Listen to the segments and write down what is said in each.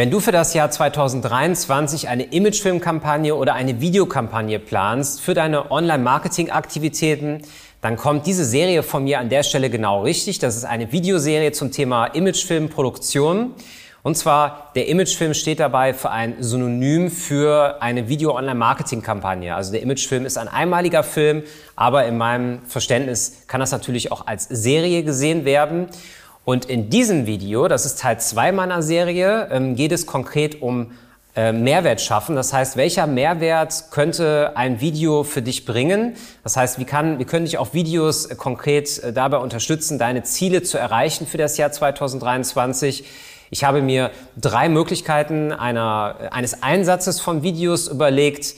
Wenn du für das Jahr 2023 eine Imagefilmkampagne oder eine Videokampagne planst für deine Online-Marketing-Aktivitäten, dann kommt diese Serie von mir an der Stelle genau richtig. Das ist eine Videoserie zum Thema Imagefilmproduktion. Und zwar, der Imagefilm steht dabei für ein Synonym für eine Video-Online-Marketing-Kampagne. Also der Imagefilm ist ein einmaliger Film, aber in meinem Verständnis kann das natürlich auch als Serie gesehen werden. Und in diesem Video, das ist Teil 2 meiner Serie, ähm, geht es konkret um äh, Mehrwert schaffen. Das heißt, welcher Mehrwert könnte ein Video für dich bringen? Das heißt, wie, kann, wie können dich auch Videos äh, konkret äh, dabei unterstützen, deine Ziele zu erreichen für das Jahr 2023? Ich habe mir drei Möglichkeiten einer, eines Einsatzes von Videos überlegt,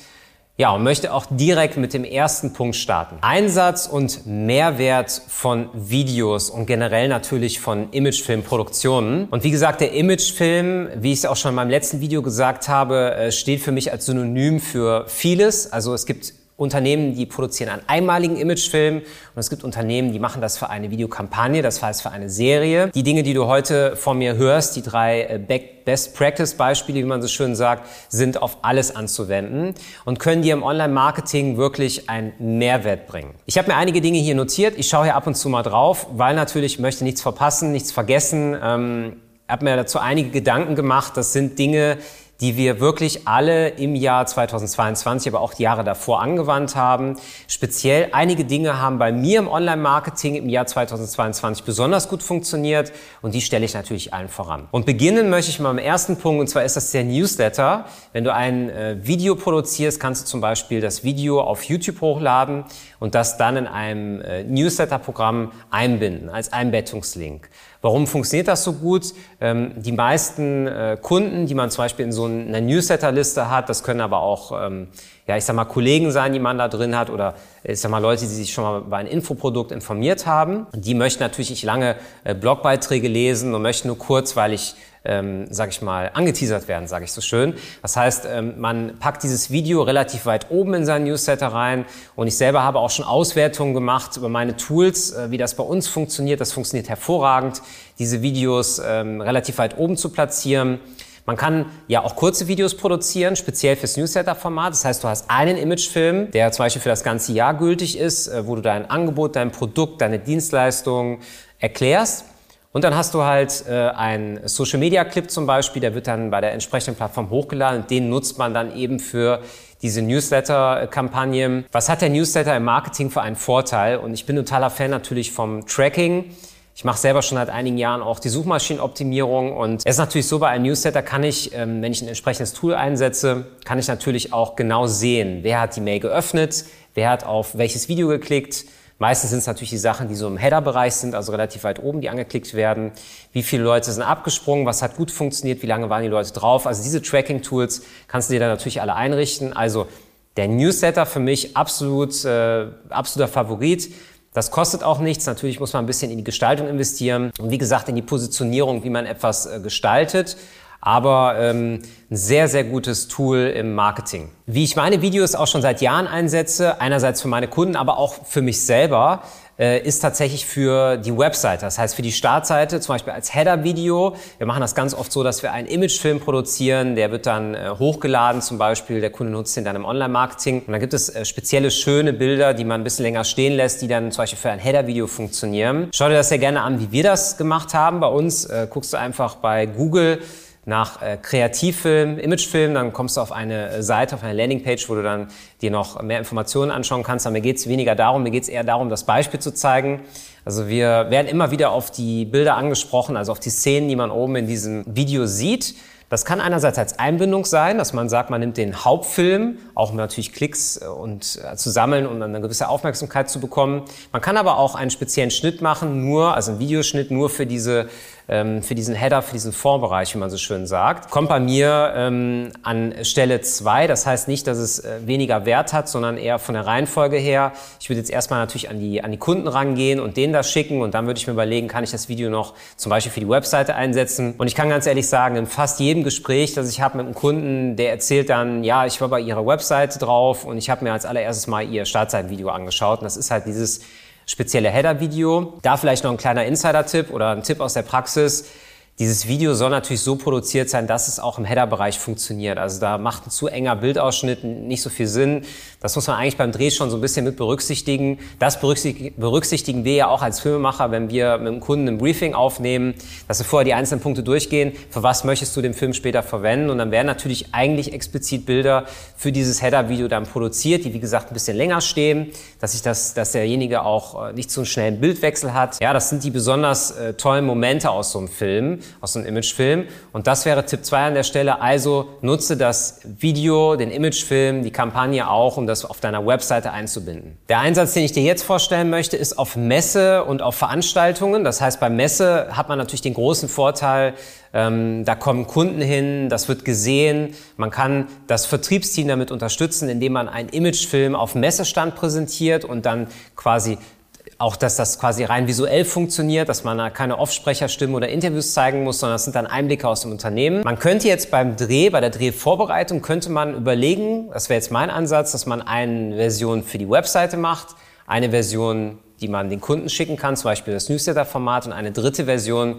ja, und möchte auch direkt mit dem ersten Punkt starten. Einsatz und Mehrwert von Videos und generell natürlich von Imagefilmproduktionen. Und wie gesagt, der Imagefilm, wie ich es auch schon in meinem letzten Video gesagt habe, äh, steht für mich als Synonym für vieles. Also es gibt Unternehmen, die produzieren einen einmaligen Imagefilm und es gibt Unternehmen, die machen das für eine Videokampagne, das heißt für eine Serie. Die Dinge, die du heute von mir hörst, die drei äh, Best Practice Beispiele, wie man so schön sagt, sind auf alles anzuwenden und können dir im Online-Marketing wirklich einen Mehrwert bringen. Ich habe mir einige Dinge hier notiert. Ich schaue hier ab und zu mal drauf, weil natürlich möchte nichts verpassen, nichts vergessen. Ähm, habe mir dazu einige Gedanken gemacht. Das sind Dinge, die wir wirklich alle im Jahr 2022, aber auch die Jahre davor angewandt haben. Speziell einige Dinge haben bei mir im Online-Marketing im Jahr 2022 besonders gut funktioniert und die stelle ich natürlich allen voran. Und beginnen möchte ich mal am ersten Punkt und zwar ist das der Newsletter. Wenn du ein äh, Video produzierst, kannst du zum Beispiel das Video auf YouTube hochladen und das dann in einem äh, Newsletter-Programm einbinden als Einbettungslink. Warum funktioniert das so gut? Ähm, die meisten äh, Kunden, die man zum Beispiel in so einer Newsletterliste hat, das können aber auch, ähm, ja, ich sag mal, Kollegen sein, die man da drin hat oder ich sag mal, Leute, die sich schon mal über ein Infoprodukt informiert haben. Die möchten natürlich nicht lange äh, Blogbeiträge lesen und möchten nur kurzweilig ähm, sage ich mal, angeteasert werden, sage ich so schön. Das heißt, ähm, man packt dieses Video relativ weit oben in seinen Newsletter rein und ich selber habe auch schon Auswertungen gemacht über meine Tools, äh, wie das bei uns funktioniert. Das funktioniert hervorragend, diese Videos ähm, relativ weit oben zu platzieren. Man kann ja auch kurze Videos produzieren, speziell fürs Newsletter-Format. Das heißt, du hast einen Imagefilm, der zum Beispiel für das ganze Jahr gültig ist, äh, wo du dein Angebot, dein Produkt, deine Dienstleistung erklärst. Und dann hast du halt äh, einen Social Media Clip zum Beispiel, der wird dann bei der entsprechenden Plattform hochgeladen und den nutzt man dann eben für diese Newsletter-Kampagne. Was hat der Newsletter im Marketing für einen Vorteil? Und ich bin totaler Fan natürlich vom Tracking. Ich mache selber schon seit einigen Jahren auch die Suchmaschinenoptimierung und es ist natürlich so, bei einem Newsletter kann ich, ähm, wenn ich ein entsprechendes Tool einsetze, kann ich natürlich auch genau sehen, wer hat die Mail geöffnet, wer hat auf welches Video geklickt, Meistens sind es natürlich die Sachen, die so im Header-Bereich sind, also relativ weit oben, die angeklickt werden. Wie viele Leute sind abgesprungen? Was hat gut funktioniert? Wie lange waren die Leute drauf? Also diese Tracking-Tools kannst du dir dann natürlich alle einrichten. Also der Newsletter für mich absolut, äh, absoluter Favorit. Das kostet auch nichts. Natürlich muss man ein bisschen in die Gestaltung investieren und wie gesagt in die Positionierung, wie man etwas äh, gestaltet aber ähm, ein sehr, sehr gutes Tool im Marketing. Wie ich meine Videos auch schon seit Jahren einsetze, einerseits für meine Kunden, aber auch für mich selber, äh, ist tatsächlich für die Webseite. Das heißt für die Startseite, zum Beispiel als Header-Video. Wir machen das ganz oft so, dass wir einen Imagefilm produzieren, der wird dann äh, hochgeladen zum Beispiel, der Kunde nutzt den dann im Online-Marketing. Und dann gibt es äh, spezielle schöne Bilder, die man ein bisschen länger stehen lässt, die dann zum Beispiel für ein Header-Video funktionieren. Schau dir das sehr gerne an, wie wir das gemacht haben bei uns. Äh, guckst du einfach bei Google nach äh, Kreativfilm, Imagefilm, dann kommst du auf eine äh, Seite, auf eine Landingpage, wo du dann dir noch mehr Informationen anschauen kannst. Aber mir geht es weniger darum, mir geht es eher darum, das Beispiel zu zeigen. Also wir werden immer wieder auf die Bilder angesprochen, also auf die Szenen, die man oben in diesem Video sieht. Das kann einerseits als Einbindung sein, dass man sagt, man nimmt den Hauptfilm, auch um natürlich Klicks äh, und äh, zu sammeln und eine gewisse Aufmerksamkeit zu bekommen. Man kann aber auch einen speziellen Schnitt machen, nur, also einen Videoschnitt nur für diese für diesen Header, für diesen Vorbereich, wie man so schön sagt. Kommt bei mir ähm, an Stelle zwei. Das heißt nicht, dass es äh, weniger Wert hat, sondern eher von der Reihenfolge her. Ich würde jetzt erstmal natürlich an die, an die Kunden rangehen und denen das schicken und dann würde ich mir überlegen, kann ich das Video noch zum Beispiel für die Webseite einsetzen. Und ich kann ganz ehrlich sagen, in fast jedem Gespräch, das ich habe mit einem Kunden, der erzählt dann, ja, ich war bei ihrer Webseite drauf und ich habe mir als allererstes mal ihr Startseitenvideo angeschaut. Und das ist halt dieses spezielle Header-Video. Da vielleicht noch ein kleiner Insider-Tipp oder ein Tipp aus der Praxis. Dieses Video soll natürlich so produziert sein, dass es auch im Header-Bereich funktioniert. Also da macht ein zu enger Bildausschnitt nicht so viel Sinn. Das muss man eigentlich beim Dreh schon so ein bisschen mit berücksichtigen. Das berücksichtigen wir ja auch als Filmemacher, wenn wir mit dem Kunden ein Briefing aufnehmen, dass wir vorher die einzelnen Punkte durchgehen. Für was möchtest du den Film später verwenden? Und dann werden natürlich eigentlich explizit Bilder für dieses Header-Video dann produziert, die wie gesagt ein bisschen länger stehen, dass sich das, dass derjenige auch äh, nicht so einen schnellen Bildwechsel hat. Ja, das sind die besonders äh, tollen Momente aus so einem Film aus einem Imagefilm. Und das wäre Tipp 2 an der Stelle. Also nutze das Video, den Imagefilm, die Kampagne auch, um das auf deiner Webseite einzubinden. Der Einsatz, den ich dir jetzt vorstellen möchte, ist auf Messe und auf Veranstaltungen. Das heißt, bei Messe hat man natürlich den großen Vorteil, ähm, da kommen Kunden hin, das wird gesehen. Man kann das Vertriebsteam damit unterstützen, indem man einen Imagefilm auf Messestand präsentiert und dann quasi auch, dass das quasi rein visuell funktioniert, dass man da keine Offsprecherstimmen oder Interviews zeigen muss, sondern das sind dann Einblicke aus dem Unternehmen. Man könnte jetzt beim Dreh, bei der Drehvorbereitung, könnte man überlegen, das wäre jetzt mein Ansatz, dass man eine Version für die Webseite macht, eine Version, die man den Kunden schicken kann, zum Beispiel das Newsletter-Format und eine dritte Version,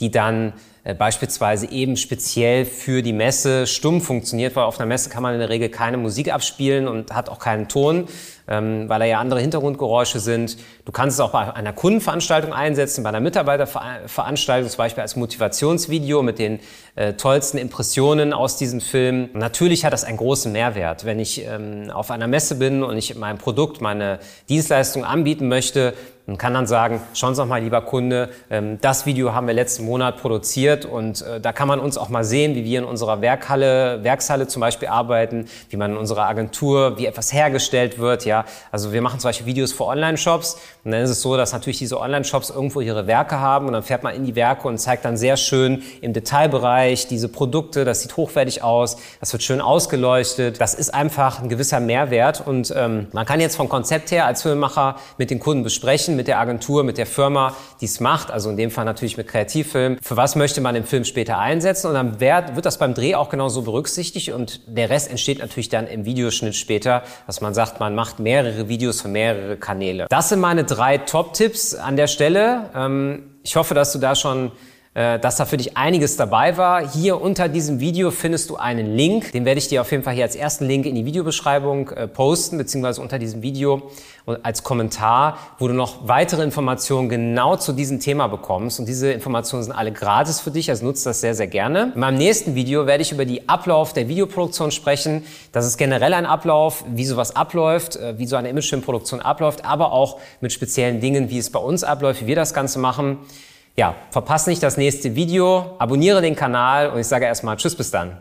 die dann äh, beispielsweise eben speziell für die Messe stumm funktioniert, weil auf einer Messe kann man in der Regel keine Musik abspielen und hat auch keinen Ton, ähm, weil da ja andere Hintergrundgeräusche sind. Du kannst es auch bei einer Kundenveranstaltung einsetzen, bei einer Mitarbeiterveranstaltung zum Beispiel als Motivationsvideo mit den äh, tollsten Impressionen aus diesem Film. natürlich hat das einen großen Mehrwert. Wenn ich ähm, auf einer Messe bin und ich mein Produkt, meine Dienstleistung anbieten möchte, und kann dann sagen, schauen Sie doch mal, lieber Kunde, ähm, das Video haben wir letzten Monat produziert und äh, da kann man uns auch mal sehen, wie wir in unserer Werkhalle, Werkshalle zum Beispiel arbeiten, wie man in unserer Agentur, wie etwas hergestellt wird, ja. Also wir machen zum Beispiel Videos für Online-Shops und dann ist es so, dass natürlich diese Online-Shops irgendwo ihre Werke haben und dann fährt man in die Werke und zeigt dann sehr schön im Detailbereich diese Produkte, das sieht hochwertig aus, das wird schön ausgeleuchtet. Das ist einfach ein gewisser Mehrwert und ähm, man kann jetzt vom Konzept her als Filmemacher mit den Kunden besprechen, sprechen mit der Agentur, mit der Firma, die es macht, also in dem Fall natürlich mit Kreativfilm. Für was möchte man den Film später einsetzen? Und dann wird das beim Dreh auch genauso berücksichtigt und der Rest entsteht natürlich dann im Videoschnitt später, dass man sagt, man macht mehrere Videos für mehrere Kanäle. Das sind meine drei Top-Tipps an der Stelle. Ähm, ich hoffe, dass du da schon dass da für dich einiges dabei war. Hier unter diesem Video findest du einen Link. Den werde ich dir auf jeden Fall hier als ersten Link in die Videobeschreibung äh, posten, beziehungsweise unter diesem Video als Kommentar, wo du noch weitere Informationen genau zu diesem Thema bekommst. Und diese Informationen sind alle gratis für dich, also nutzt das sehr, sehr gerne. In meinem nächsten Video werde ich über die Ablauf der Videoproduktion sprechen. Das ist generell ein Ablauf, wie sowas abläuft, äh, wie so eine Imagefilmproduktion abläuft, aber auch mit speziellen Dingen, wie es bei uns abläuft, wie wir das Ganze machen. Ja, verpasse nicht das nächste Video, abonniere den Kanal und ich sage erstmal Tschüss bis dann.